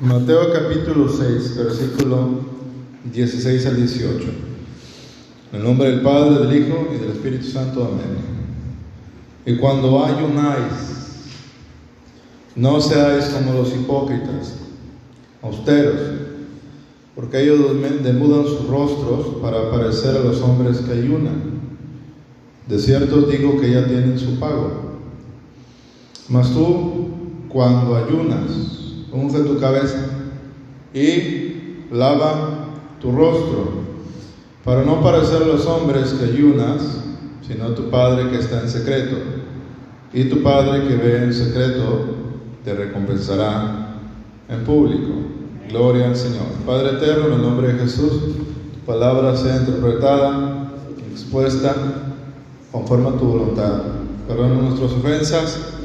Mateo capítulo 6, versículo 16 al 18. En el nombre del Padre, del Hijo y del Espíritu Santo. Amén. Y cuando ayunáis, no seáis como los hipócritas, austeros, porque ellos demudan sus rostros para parecer a los hombres que ayunan. De cierto os digo que ya tienen su pago. Mas tú, cuando ayunas, unge tu cabeza y lava tu rostro, para no parecer los hombres que ayunas, sino tu Padre que está en secreto. Y tu Padre que ve en secreto te recompensará en público. Gloria al Señor. Padre eterno, en el nombre de Jesús, tu palabra sea interpretada, expuesta conforme a tu voluntad. Perdona nuestras ofensas,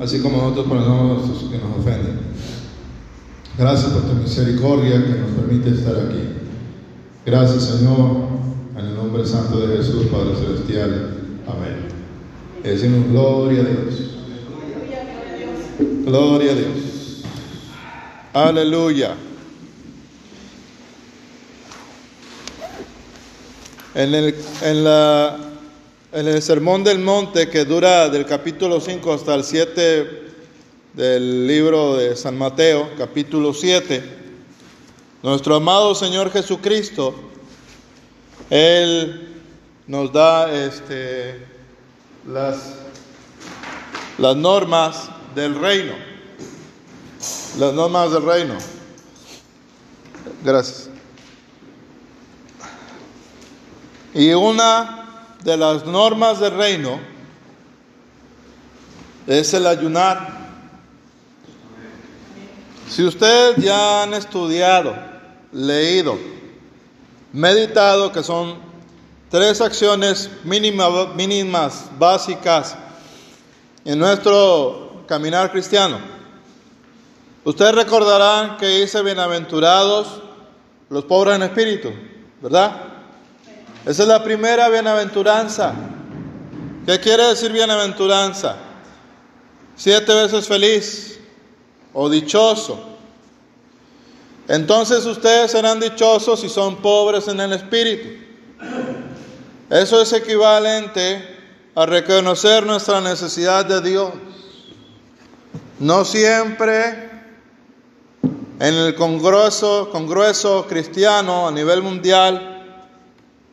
así como nosotros perdonamos a los que nos ofenden. Gracias por tu misericordia que nos permite estar aquí. Gracias, Señor, en el nombre santo de Jesús, Padre Celestial. Amén. Decimos gloria a Dios. Gloria a Dios. Aleluya. En el, en, la, en el Sermón del Monte, que dura del capítulo 5 hasta el 7 del libro de San Mateo, capítulo 7, nuestro amado Señor Jesucristo, Él nos da este, las, las normas del reino. Las normas del reino. Gracias. Y una de las normas del reino es el ayunar. Si ustedes ya han estudiado, leído, meditado, que son tres acciones mínimas, mínimas básicas en nuestro caminar cristiano, ustedes recordarán que dice bienaventurados los pobres en espíritu, ¿verdad? Esa es la primera bienaventuranza. ¿Qué quiere decir bienaventuranza? Siete veces feliz o dichoso. Entonces ustedes serán dichosos si son pobres en el espíritu. Eso es equivalente a reconocer nuestra necesidad de Dios. No siempre en el congreso, congreso cristiano a nivel mundial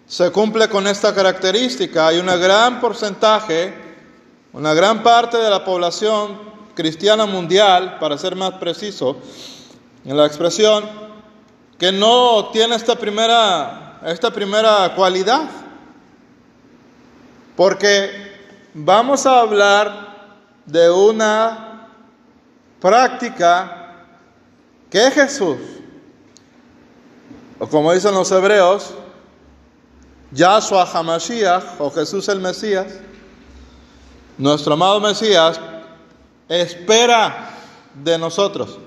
se cumple con esta característica. Hay un gran porcentaje, una gran parte de la población cristiana mundial, para ser más preciso en la expresión, que no tiene esta primera, esta primera cualidad. Porque vamos a hablar de una práctica que Jesús, o como dicen los hebreos, Yahshua HaMashiach, o Jesús el Mesías, nuestro amado Mesías, espera de nosotros.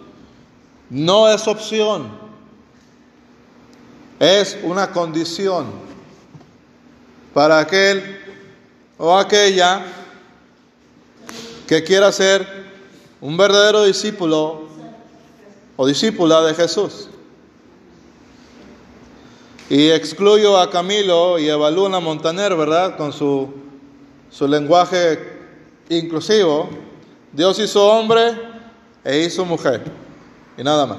No es opción, es una condición para aquel o aquella que quiera ser un verdadero discípulo o discípula de Jesús. Y excluyo a Camilo y a Baluna Montaner, ¿verdad? Con su, su lenguaje inclusivo, Dios hizo hombre e hizo mujer. Y nada más.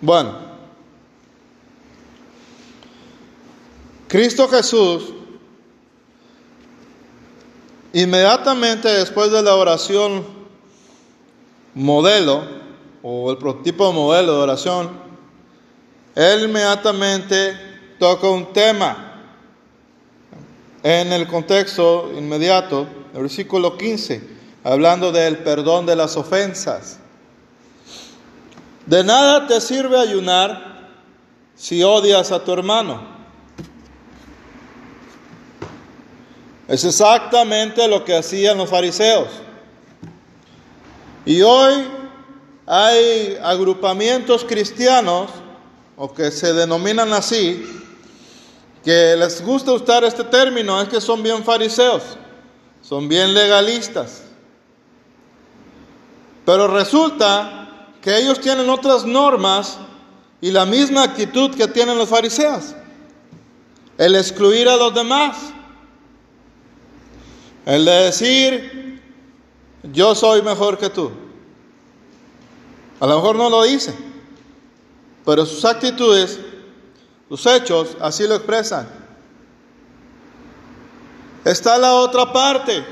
Bueno, Cristo Jesús, inmediatamente después de la oración modelo, o el prototipo modelo de oración, Él inmediatamente toca un tema en el contexto inmediato el versículo 15, hablando del perdón de las ofensas. De nada te sirve ayunar si odias a tu hermano. Es exactamente lo que hacían los fariseos. Y hoy hay agrupamientos cristianos, o que se denominan así, que les gusta usar este término, es que son bien fariseos son bien legalistas. Pero resulta que ellos tienen otras normas y la misma actitud que tienen los fariseos. El excluir a los demás. El de decir, yo soy mejor que tú. A lo mejor no lo dice, pero sus actitudes, sus hechos, así lo expresan. Está la otra parte,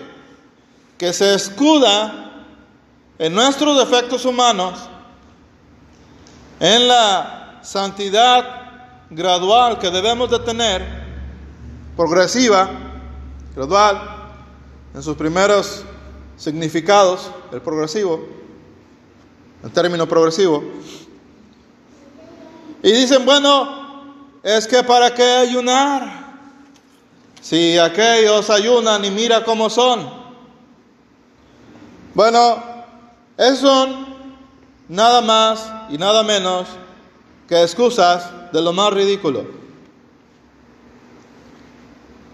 que se escuda en nuestros defectos humanos, en la santidad gradual que debemos de tener, progresiva, gradual, en sus primeros significados, el progresivo, el término progresivo. Y dicen, bueno, es que para qué ayunar si aquellos ayunan y mira cómo son. Bueno, esos son nada más y nada menos que excusas de lo más ridículo.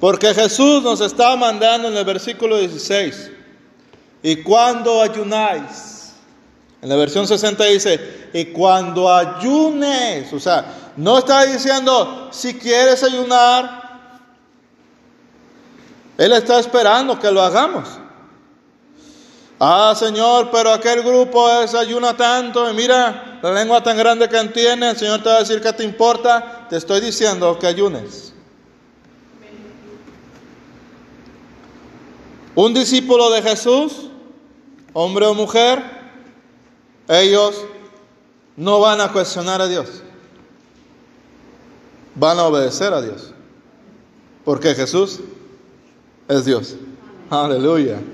Porque Jesús nos está mandando en el versículo 16, y cuando ayunáis, en la versión 60 dice, y cuando ayunes, o sea, no está diciendo, si quieres ayunar, él está esperando que lo hagamos. Ah, Señor, pero aquel grupo desayuna tanto y mira la lengua tan grande que tiene. El Señor te va a decir que te importa. Te estoy diciendo que ayunes. Un discípulo de Jesús, hombre o mujer, ellos no van a cuestionar a Dios. Van a obedecer a Dios. Porque Jesús es Dios. Aleluya.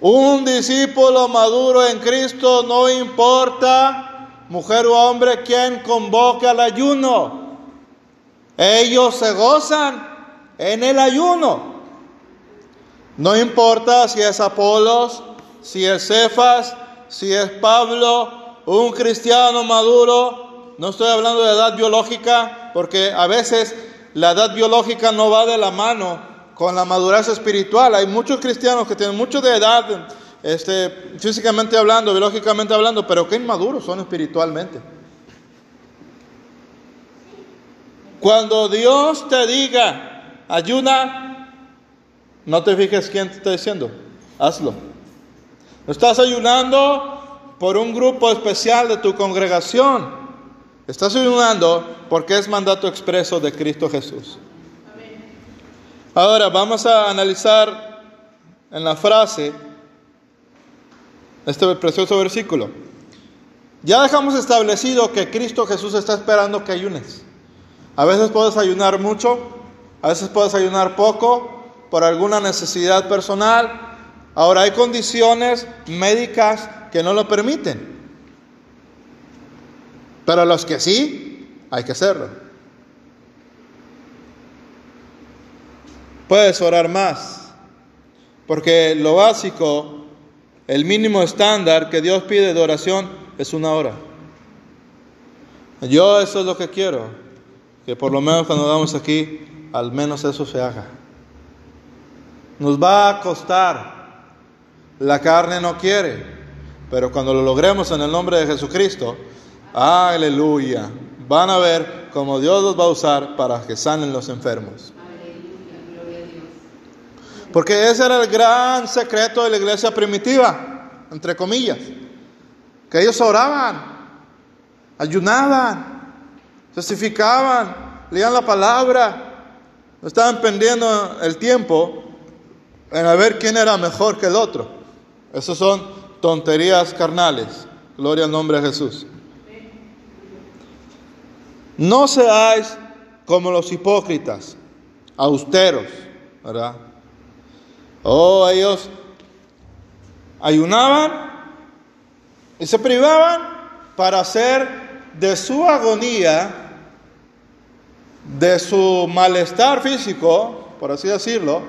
Un discípulo maduro en Cristo no importa, mujer o hombre, quien convoque al ayuno. Ellos se gozan en el ayuno. No importa si es Apolos, si es Cefas, si es Pablo, un cristiano maduro. No estoy hablando de edad biológica, porque a veces la edad biológica no va de la mano con la madurez espiritual. Hay muchos cristianos que tienen mucho de edad, este, físicamente hablando, biológicamente hablando, pero que inmaduros son espiritualmente. Cuando Dios te diga, ayuna, no te fijes quién te está diciendo, hazlo. Estás ayunando por un grupo especial de tu congregación. Estás ayunando porque es mandato expreso de Cristo Jesús. Ahora vamos a analizar en la frase este precioso versículo. Ya dejamos establecido que Cristo Jesús está esperando que ayunes. A veces puedes ayunar mucho, a veces puedes ayunar poco por alguna necesidad personal. Ahora hay condiciones médicas que no lo permiten. Pero los que sí, hay que hacerlo. Puedes orar más, porque lo básico, el mínimo estándar que Dios pide de oración es una hora. Yo eso es lo que quiero, que por lo menos cuando vamos aquí, al menos eso se haga. Nos va a costar, la carne no quiere, pero cuando lo logremos en el nombre de Jesucristo, Aleluya. Van a ver cómo Dios los va a usar para que sanen los enfermos. Porque ese era el gran secreto de la iglesia primitiva, entre comillas. Que ellos oraban, ayunaban, testificaban, leían la palabra, estaban pendiendo el tiempo en a ver quién era mejor que el otro. Esas son tonterías carnales. Gloria al nombre de Jesús. No seáis como los hipócritas, austeros, ¿verdad? Oh, ellos ayunaban y se privaban para hacer de su agonía, de su malestar físico, por así decirlo,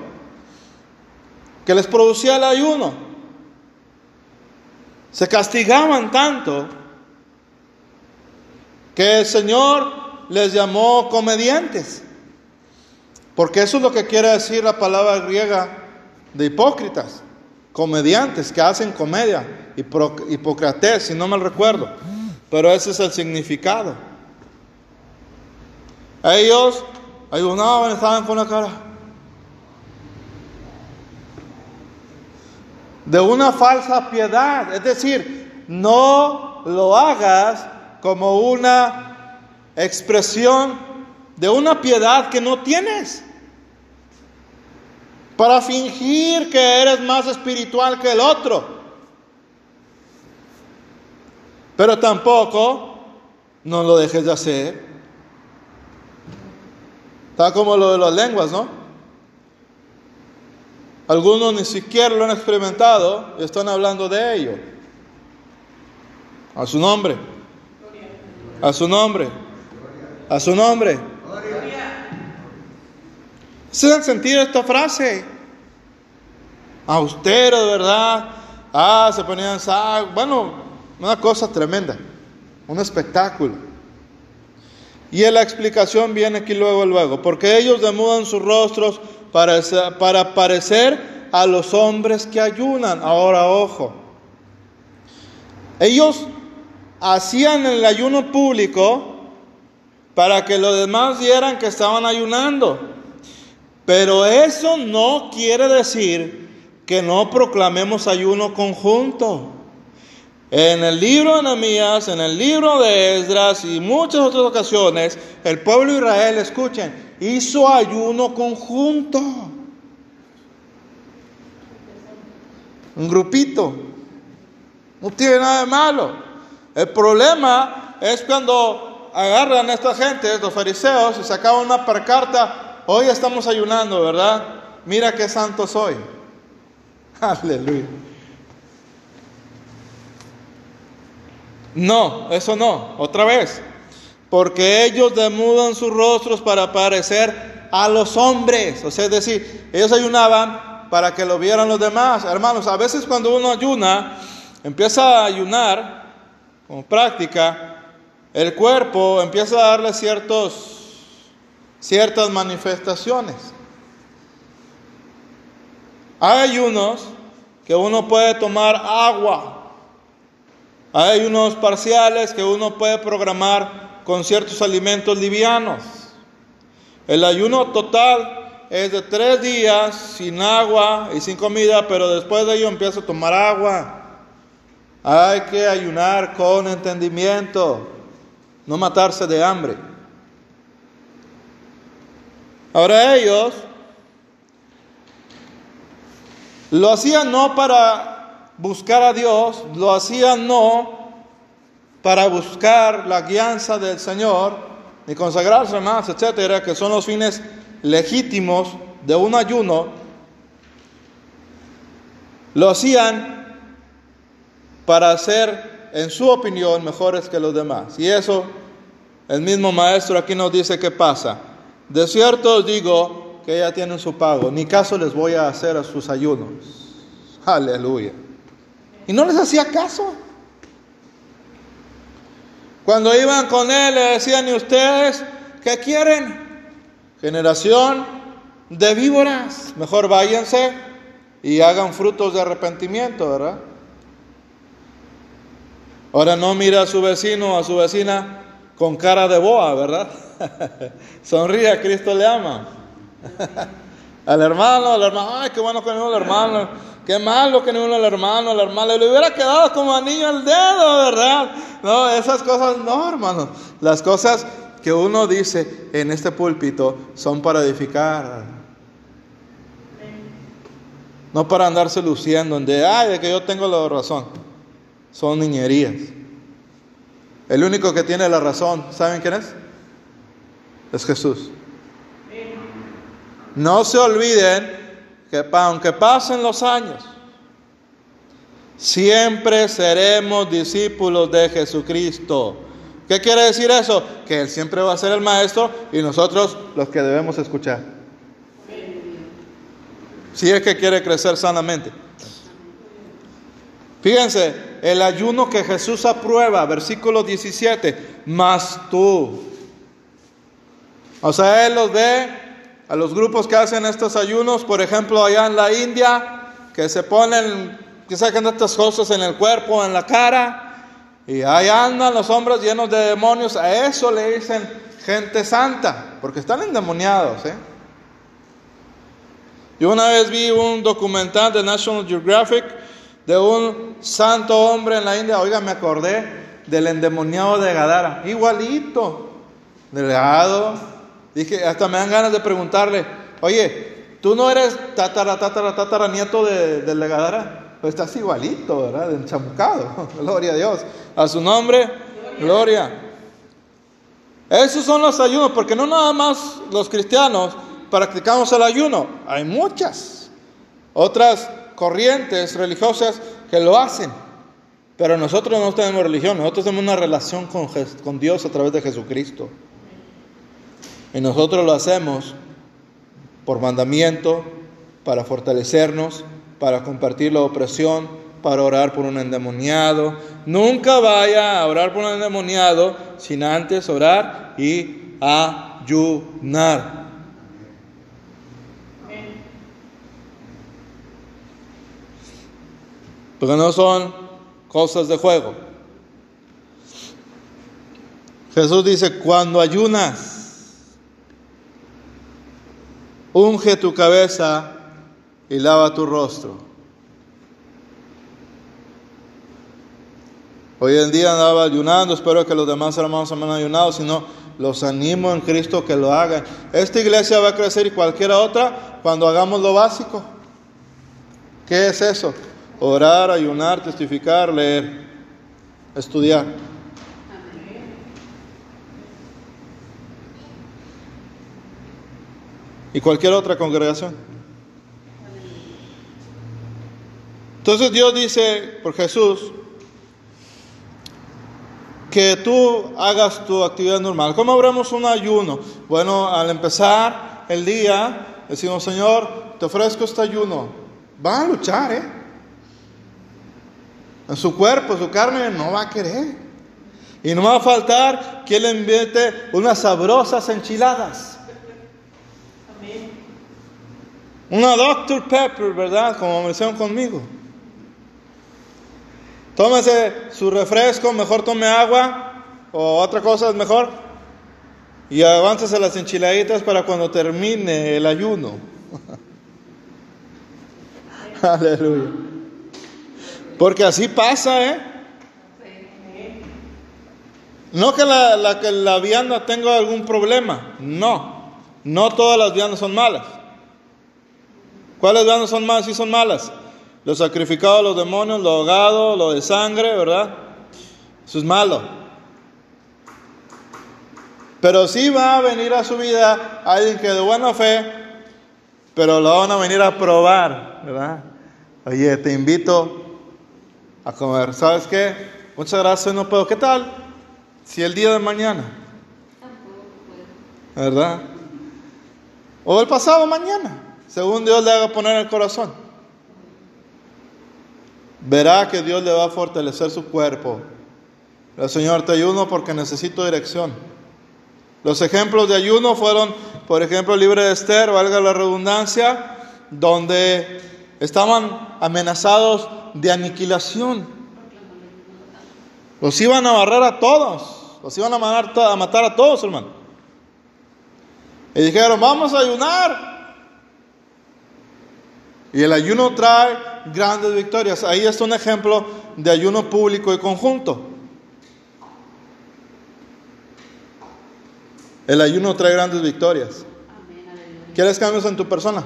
que les producía el ayuno. Se castigaban tanto que el Señor les llamó comediantes, porque eso es lo que quiere decir la palabra griega de hipócritas, comediantes que hacen comedia, Hipócrates, si no mal recuerdo, pero ese es el significado. Ellos ayunaban, estaban con la cara de una falsa piedad, es decir, no lo hagas como una expresión de una piedad que no tienes para fingir que eres más espiritual que el otro. Pero tampoco no lo dejes de hacer. Está como lo de las lenguas, ¿no? Algunos ni siquiera lo han experimentado y están hablando de ello. A su nombre. A su nombre. A su nombre. ¿Se dan sentido esta frase? Austero, de verdad. Ah, se ponían Bueno, una cosa tremenda. Un espectáculo. Y la explicación viene aquí luego, luego. Porque ellos demudan sus rostros para, para parecer a los hombres que ayunan. Ahora, ojo. Ellos hacían el ayuno público para que los demás vieran que estaban ayunando. Pero eso no quiere decir que no proclamemos ayuno conjunto. En el libro de Nehemías, en el libro de Esdras y muchas otras ocasiones, el pueblo de Israel, escuchen, hizo ayuno conjunto. Un grupito. No tiene nada de malo. El problema es cuando agarran a esta gente, los fariseos, y sacaban una parcarta Hoy estamos ayunando, ¿verdad? Mira qué santo soy. Aleluya. No, eso no, otra vez. Porque ellos demudan sus rostros para parecer a los hombres. O sea, es decir, ellos ayunaban para que lo vieran los demás. Hermanos, a veces cuando uno ayuna, empieza a ayunar como práctica, el cuerpo empieza a darle ciertas manifestaciones. Hay unos que uno puede tomar agua. Hay unos parciales que uno puede programar con ciertos alimentos livianos. El ayuno total es de tres días sin agua y sin comida, pero después de ello empieza a tomar agua. Hay que ayunar con entendimiento, no matarse de hambre. Ahora ellos lo hacían no para buscar a Dios, lo hacían no para buscar la guianza del Señor, ni consagrarse más, etcétera, que son los fines legítimos de un ayuno, lo hacían para ser, en su opinión, mejores que los demás. Y eso, el mismo maestro aquí nos dice qué pasa. De cierto os digo que ya tienen su pago, ni caso les voy a hacer a sus ayunos. Aleluya. Y no les hacía caso. Cuando iban con él le decían, ¿y ustedes qué quieren? Generación de víboras. Mejor váyanse y hagan frutos de arrepentimiento, ¿verdad? Ahora no mira a su vecino o a su vecina con cara de boa, ¿verdad? Sonríe, Cristo le ama. al hermano, al hermano, ay, qué bueno que el hermano, qué malo que no el hermano, al hermano, le hubiera quedado como anillo al dedo, ¿verdad? No, esas cosas no, hermano. Las cosas que uno dice en este púlpito son para edificar. No para andarse luciendo en de, ay, de que yo tengo la razón. Son niñerías. El único que tiene la razón, ¿saben quién es? es Jesús. No se olviden que aunque pasen los años, siempre seremos discípulos de Jesucristo. ¿Qué quiere decir eso? Que Él siempre va a ser el maestro y nosotros los que debemos escuchar. Si es que quiere crecer sanamente. Fíjense, el ayuno que Jesús aprueba, versículo 17, más tú o sea, él los ve a los grupos que hacen estos ayunos, por ejemplo, allá en la India, que se ponen, que sacan estas cosas en el cuerpo, en la cara, y ahí andan los hombres llenos de demonios. A eso le dicen gente santa, porque están endemoniados. ¿eh? Yo una vez vi un documental de National Geographic de un santo hombre en la India. Oiga, me acordé del endemoniado de Gadara, igualito, delgado. Dije, hasta me dan ganas de preguntarle, oye, ¿tú no eres tatara, tatara, tatara, nieto de, de Gadara? Pues estás igualito, ¿verdad? Enchamucado. Gloria a Dios. A su nombre, gloria. Esos son los ayunos, porque no nada más los cristianos practicamos el ayuno, hay muchas otras corrientes religiosas que lo hacen, pero nosotros no tenemos religión, nosotros tenemos una relación con, con Dios a través de Jesucristo. Y nosotros lo hacemos por mandamiento, para fortalecernos, para compartir la opresión, para orar por un endemoniado. Nunca vaya a orar por un endemoniado sin antes orar y ayunar. Porque no son cosas de juego. Jesús dice, cuando ayunas, unge tu cabeza y lava tu rostro. Hoy en día andaba ayunando, espero que los demás hermanos han ayunado, si no, los animo en Cristo que lo hagan. Esta iglesia va a crecer y cualquier otra cuando hagamos lo básico. ¿Qué es eso? Orar, ayunar, testificar, leer, estudiar. Y cualquier otra congregación. Entonces Dios dice por Jesús que tú hagas tu actividad normal. ¿Cómo abremos un ayuno? Bueno, al empezar el día, decimos, Señor, te ofrezco este ayuno. Va a luchar, ¿eh? En su cuerpo, su carne no va a querer. Y no va a faltar que le invite unas sabrosas enchiladas. Una Dr. Pepper, ¿verdad? Como me conmigo. Tómese su refresco, mejor tome agua o otra cosa es mejor. Y aváncese las enchiladitas para cuando termine el ayuno. Aleluya. Porque así pasa, ¿eh? No que la, la, que la vianda tenga algún problema, no. No todas las viandas son malas. ¿Cuáles viandas son malas? Sí son malas. Lo sacrificado a los demonios, lo ahogado, lo de sangre, ¿verdad? Eso es malo. Pero sí va a venir a su vida alguien que de buena fe, pero lo van a venir a probar, ¿verdad? Oye, te invito a comer. ¿Sabes qué? Muchas gracias, no puedo. ¿Qué tal? Si el día de mañana. ¿Verdad? O el pasado mañana, según Dios le haga poner el corazón verá que Dios le va a fortalecer su cuerpo. El Señor, te ayuno porque necesito dirección. Los ejemplos de ayuno fueron, por ejemplo, el libro de Esther, valga la redundancia, donde estaban amenazados de aniquilación. Los iban a barrer a todos, los iban a matar a todos, hermano. Y dijeron, vamos a ayunar. Y el ayuno trae grandes victorias. Ahí está un ejemplo de ayuno público y conjunto. El ayuno trae grandes victorias. ¿Quieres cambios en tu persona?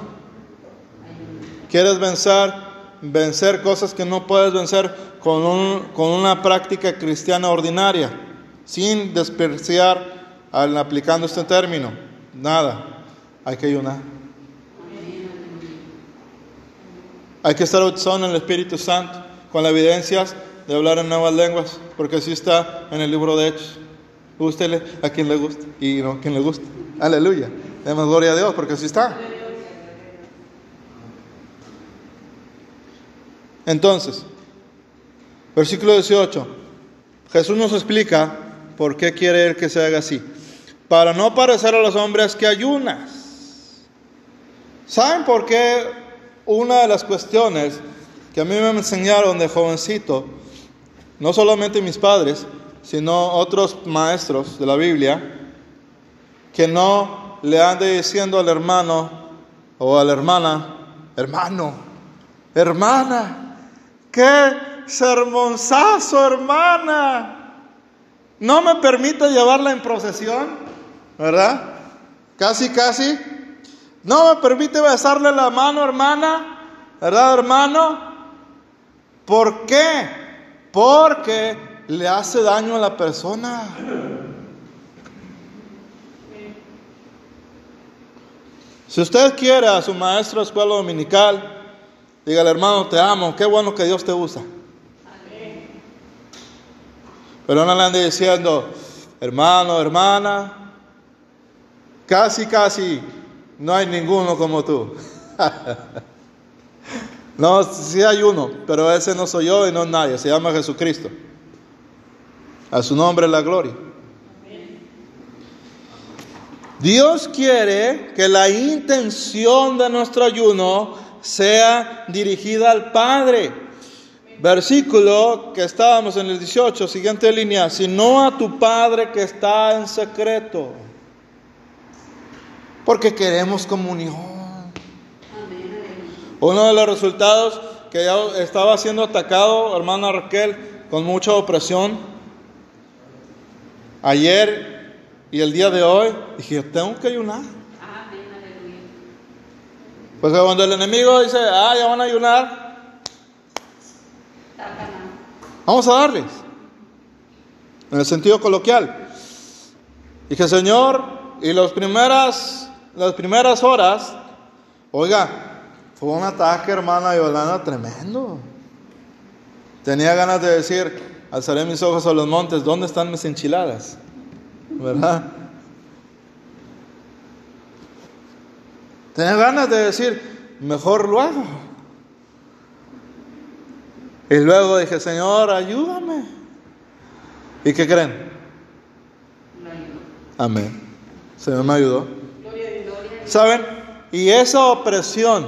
¿Quieres vencer, vencer cosas que no puedes vencer con, con una práctica cristiana ordinaria? Sin despreciar al aplicando este término. Nada. Hay que ayunar. Hay que estar bautizado en el Espíritu Santo con las evidencias de hablar en nuevas lenguas, porque así está en el libro de Hechos. Gústele a quien le guste y no a quien le guste. Aleluya. Demos gloria a Dios, porque así está. Entonces, versículo 18. Jesús nos explica por qué quiere él que se haga así. Para no parecer a los hombres que ayunas. ¿Saben por qué una de las cuestiones que a mí me enseñaron de jovencito, no solamente mis padres, sino otros maestros de la Biblia, que no le ande diciendo al hermano o a la hermana, hermano, hermana, qué sermonzazo, hermana. No me permite llevarla en procesión, ¿verdad? Casi, casi. No me permite besarle la mano, hermana, ¿verdad, hermano? ¿Por qué? Porque le hace daño a la persona. Si usted quiere a su maestro de escuela dominical, dígale, hermano, te amo, qué bueno que Dios te usa. Pero no le ande diciendo, hermano, hermana, casi, casi no hay ninguno como tú. no, sí hay uno, pero ese no soy yo y no es nadie, se llama Jesucristo. A su nombre la gloria. Dios quiere que la intención de nuestro ayuno sea dirigida al Padre. Versículo que estábamos en el 18, siguiente línea, sino a tu Padre que está en secreto. Porque queremos comunión. Uno de los resultados que ya estaba siendo atacado, hermana Raquel, con mucha opresión. Ayer y el día de hoy, dije, tengo que ayunar. Porque cuando el enemigo dice, ah, ya van a ayunar, vamos a darles. En el sentido coloquial. Dije, Señor, y las primeras, las primeras horas, oiga, fue un ataque, hermana Yolanda, tremendo. Tenía ganas de decir, alzaré mis ojos a los montes, ¿dónde están mis enchiladas? ¿Verdad? Tenía ganas de decir, mejor lo hago. Y luego dije, Señor, ayúdame. ¿Y qué creen? Amén. Señor me ayudó. ¿Saben? Y esa opresión,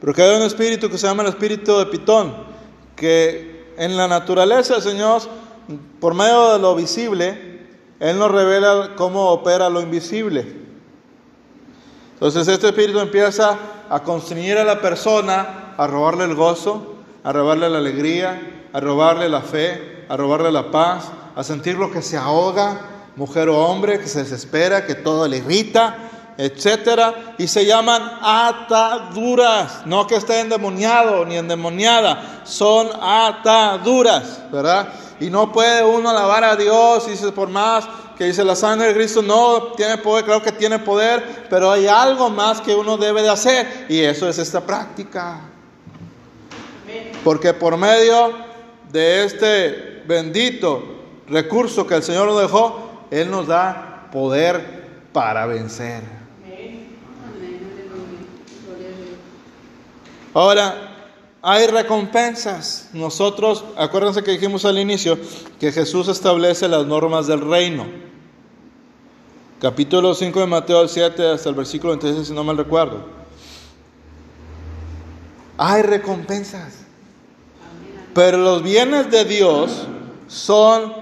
porque hay un espíritu que se llama el espíritu de Pitón, que en la naturaleza, Señor, por medio de lo visible, Él nos revela cómo opera lo invisible. Entonces este espíritu empieza a constreñir a la persona, a robarle el gozo, a robarle la alegría, a robarle la fe, a robarle la paz, a sentir lo que se ahoga, mujer o hombre, que se desespera, que todo le irrita, etcétera, y se llaman ataduras, no que esté endemoniado ni endemoniada, son ataduras, ¿verdad? Y no puede uno alabar a Dios dice por más que dice la sangre de Cristo no tiene poder, claro que tiene poder, pero hay algo más que uno debe de hacer y eso es esta práctica. Porque por medio de este bendito recurso que el Señor nos dejó, Él nos da poder para vencer. Ahora, hay recompensas. Nosotros, acuérdense que dijimos al inicio que Jesús establece las normas del reino. Capítulo 5 de Mateo 7 hasta el versículo 26, si no mal recuerdo. Hay recompensas. Pero los bienes de Dios son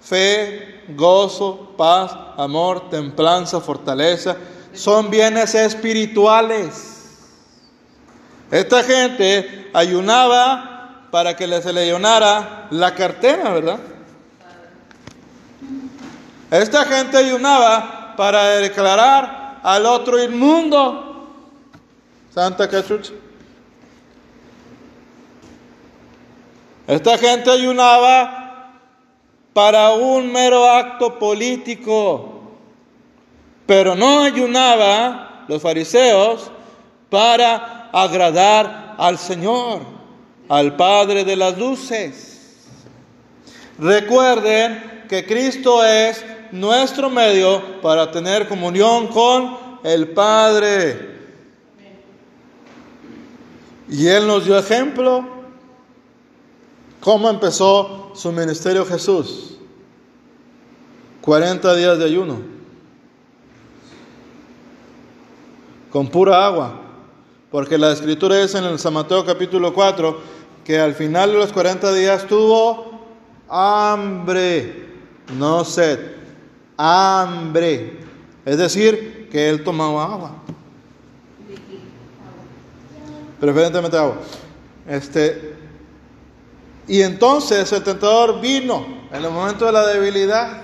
fe, gozo, paz, amor, templanza, fortaleza. Son bienes espirituales. Esta gente ayunaba para que se le llenara la cartera, ¿verdad? Esta gente ayunaba para declarar al otro inmundo. Santa Jesús. Esta gente ayunaba para un mero acto político, pero no ayunaba los fariseos para agradar al Señor, al Padre de las luces. Recuerden que Cristo es nuestro medio para tener comunión con el Padre. Y Él nos dio ejemplo. ¿Cómo empezó su ministerio Jesús? 40 días de ayuno. Con pura agua Porque la escritura dice en el San Mateo capítulo 4 que al final de los 40 días tuvo hambre, no sed, hambre. Es decir, que él tomaba agua. Preferentemente agua. Este, y entonces el tentador vino en el momento de la debilidad.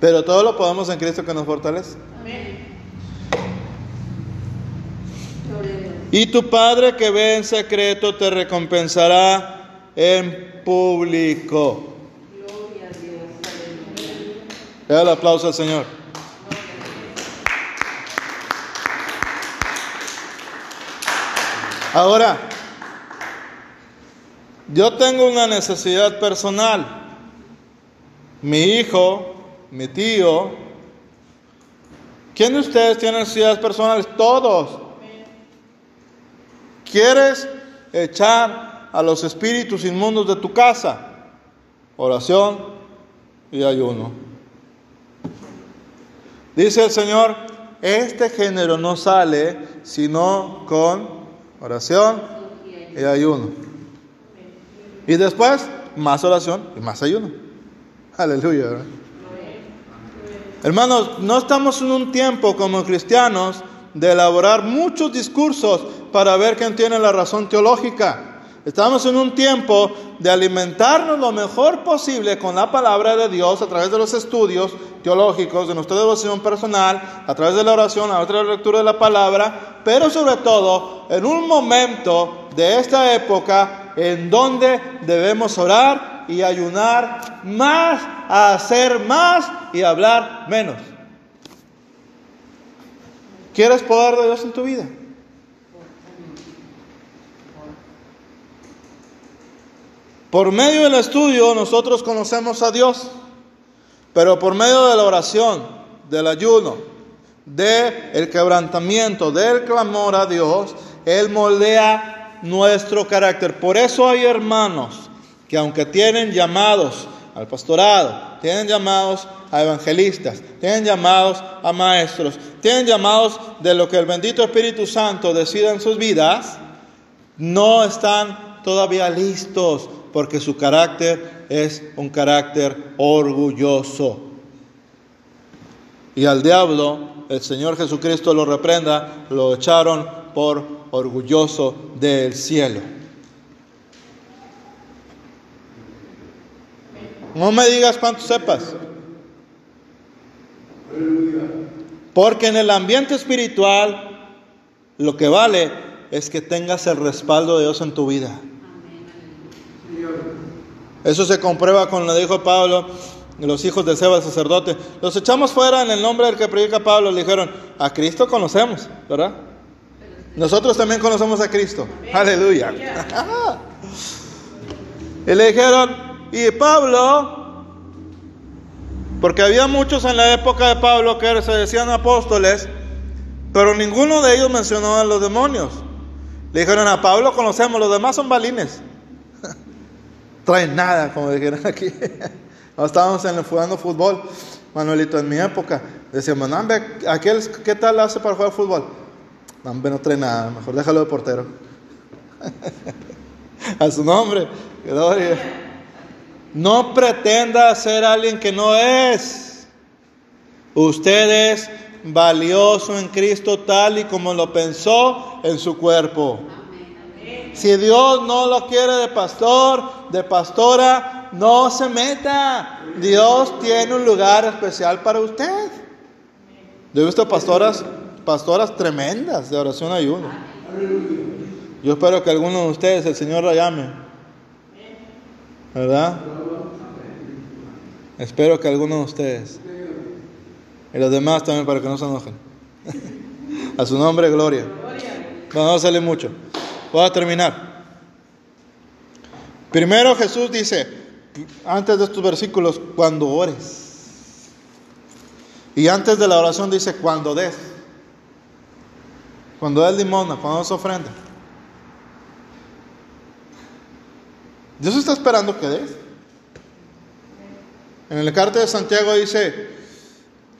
Pero todo lo podemos en Cristo que nos fortalece. Y tu Padre que ve en secreto te recompensará en público. Gloria a Dios. El aplauso al Señor. Ahora, yo tengo una necesidad personal. Mi hijo, mi tío. ¿Quién de ustedes tiene necesidades personales? Todos. ¿Quieres echar a los espíritus inmundos de tu casa? Oración y ayuno. Dice el Señor, este género no sale sino con oración y ayuno. Y después, más oración y más ayuno. Aleluya. Hermanos, no estamos en un tiempo como cristianos de elaborar muchos discursos para ver quién tiene la razón teológica. Estamos en un tiempo de alimentarnos lo mejor posible con la palabra de Dios a través de los estudios teológicos, de nuestra devoción personal, a través de la oración, a través de la lectura de la palabra, pero sobre todo en un momento de esta época en donde debemos orar y ayunar más, hacer más y hablar menos. ¿Quieres poder de Dios en tu vida? Por medio del estudio nosotros conocemos a Dios, pero por medio de la oración, del ayuno, del quebrantamiento, del clamor a Dios, Él moldea nuestro carácter. Por eso hay hermanos que aunque tienen llamados al pastorado, tienen llamados a evangelistas, tienen llamados a maestros, tienen llamados de lo que el bendito Espíritu Santo decida en sus vidas, no están todavía listos porque su carácter es un carácter orgulloso. Y al diablo, el Señor Jesucristo lo reprenda, lo echaron por orgulloso del cielo. No me digas cuánto sepas. Porque en el ambiente espiritual lo que vale es que tengas el respaldo de Dios en tu vida. Eso se comprueba con lo que dijo Pablo, los hijos de Seba, el sacerdote. Los echamos fuera en el nombre del que predica Pablo. Le dijeron, a Cristo conocemos, ¿verdad? Nosotros también conocemos a Cristo. Aleluya. y le dijeron, y Pablo, porque había muchos en la época de Pablo que se decían apóstoles, pero ninguno de ellos mencionó los demonios. Le dijeron a Pablo conocemos, los demás son balines. Traen nada, como dijeron aquí. No estábamos en el, jugando fútbol, Manuelito, en mi época. Decíamos, no, aquel, ¿qué tal hace para jugar fútbol? No, no trae nada, mejor déjalo de portero. a su nombre, gloria. No pretenda ser alguien que no es. Usted es valioso en Cristo tal y como lo pensó en su cuerpo. Si Dios no lo quiere de pastor, de pastora, no se meta. Dios tiene un lugar especial para usted. Yo he visto pastoras, pastoras tremendas de oración ayuno. Yo espero que alguno de ustedes el Señor la llame. ¿Verdad? Espero que alguno de ustedes. Y los demás también para que no se enojen. A su nombre, gloria. No, sale mucho. Voy a terminar. Primero Jesús dice, antes de estos versículos, cuando ores. Y antes de la oración dice, cuando des. Cuando des limona, cuando des ofrenda. Dios está esperando que des. En el carta de Santiago dice,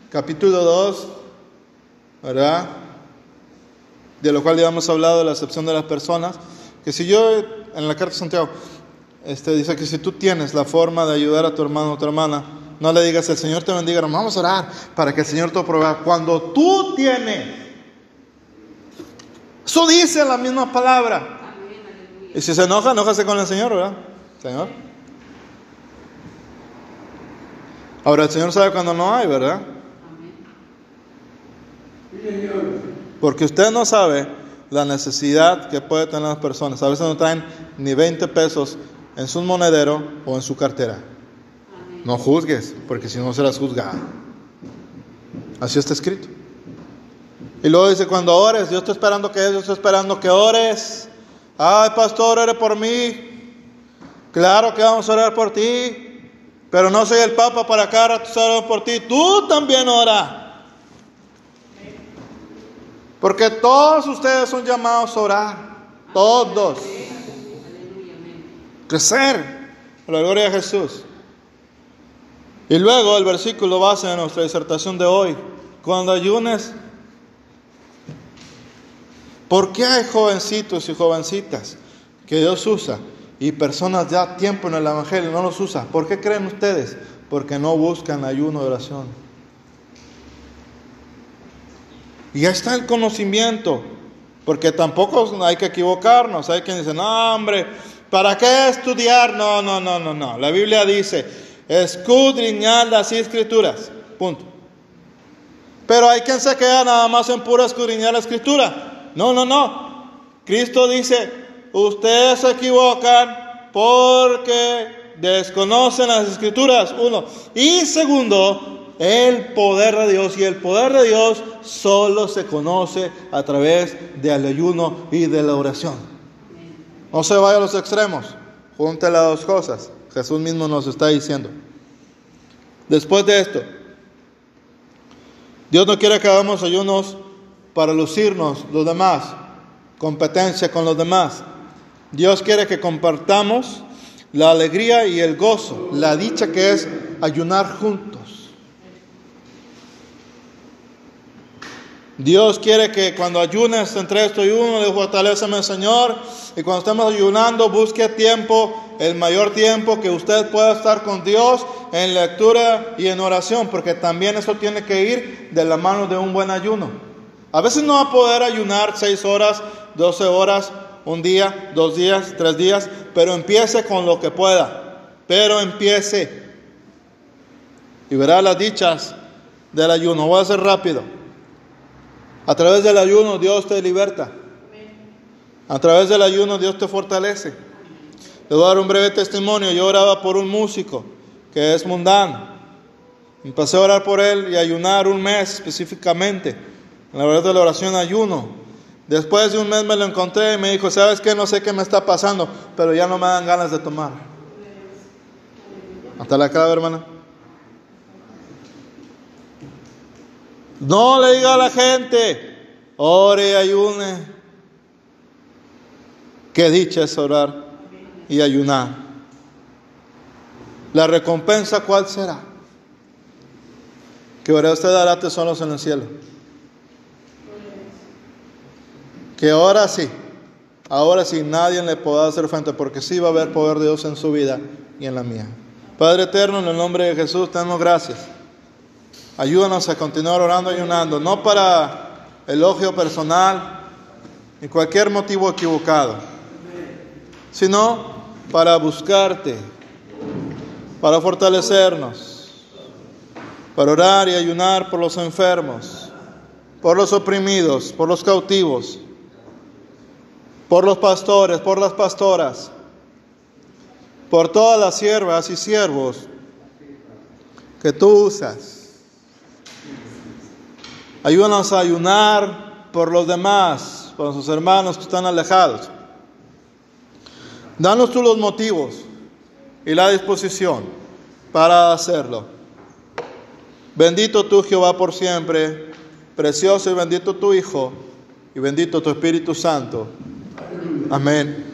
capítulo 2, ¿verdad? de lo cual ya hemos hablado, de la excepción de las personas, que si yo, en la carta de Santiago, este, dice que si tú tienes la forma de ayudar a tu hermano o tu hermana, no le digas, el Señor te bendiga, hermano, vamos a orar para que el Señor te provea. Cuando tú tienes, eso dice la misma palabra. Y si se enoja, enójase con el Señor, ¿verdad? Señor. Ahora el Señor sabe cuando no hay, ¿verdad? Porque usted no sabe la necesidad que puede tener las personas. A veces no traen ni 20 pesos en su monedero o en su cartera. No juzgues, porque si no serás juzgado. Así está escrito. Y luego dice, cuando ores, yo estoy esperando que yo estoy esperando que ores. Ay, pastor, ore por mí. Claro que vamos a orar por ti. Pero no soy el Papa para estar orando por ti. Tú también ora. Porque todos ustedes son llamados a orar. Todos. Crecer. La gloria de Jesús. Y luego el versículo base de nuestra disertación de hoy. Cuando ayunes, ¿por qué hay jovencitos y jovencitas que Dios usa y personas ya tiempo en el Evangelio no los usa? ¿Por qué creen ustedes? Porque no buscan ayuno de oración. Y ya está el conocimiento. Porque tampoco hay que equivocarnos. Hay quien dice, no, hombre, ¿para qué estudiar? No, no, no, no, no. La Biblia dice, escudriñar las escrituras. Punto. Pero hay quien se queda nada más en pura escudriñar la escritura. No, no, no. Cristo dice, ustedes se equivocan porque desconocen las escrituras. Uno. Y segundo, el poder de Dios. Y el poder de Dios solo se conoce a través del ayuno y de la oración. No se vaya a los extremos. Junte las dos cosas. Jesús mismo nos está diciendo. Después de esto, Dios no quiere que hagamos ayunos para lucirnos los demás, competencia con los demás. Dios quiere que compartamos la alegría y el gozo, la dicha que es ayunar juntos. Dios quiere que cuando ayunes entre esto y uno, le fortaleceme Señor. Y cuando estemos ayunando, busque tiempo, el mayor tiempo que usted pueda estar con Dios en lectura y en oración, porque también eso tiene que ir de la mano de un buen ayuno. A veces no va a poder ayunar seis horas, doce horas, un día, dos días, tres días, pero empiece con lo que pueda. Pero empiece. Y verá las dichas del ayuno. Voy a hacer rápido. A través del ayuno Dios te liberta. A través del ayuno Dios te fortalece. Le voy a dar un breve testimonio. Yo oraba por un músico que es mundano. Empecé a orar por él y ayunar un mes específicamente. En la verdad de la oración ayuno. Después de un mes me lo encontré y me dijo, ¿sabes qué? No sé qué me está pasando, pero ya no me dan ganas de tomar. Hasta la cara, hermana. No le diga a la gente, ore y ayune. Qué dicha es orar y ayunar. La recompensa, ¿cuál será? Que verá usted dará tesoros en el cielo. Que ahora sí, ahora sí nadie le podrá hacer frente, porque sí va a haber poder de Dios en su vida y en la mía. Padre eterno, en el nombre de Jesús, te damos gracias. Ayúdanos a continuar orando y ayunando, no para elogio personal ni cualquier motivo equivocado, sino para buscarte, para fortalecernos, para orar y ayunar por los enfermos, por los oprimidos, por los cautivos, por los pastores, por las pastoras, por todas las siervas y siervos que tú usas. Ayúdanos a ayunar por los demás, por nuestros hermanos que están alejados. Danos tú los motivos y la disposición para hacerlo. Bendito tú Jehová por siempre, precioso y bendito tu Hijo y bendito tu Espíritu Santo. Amén.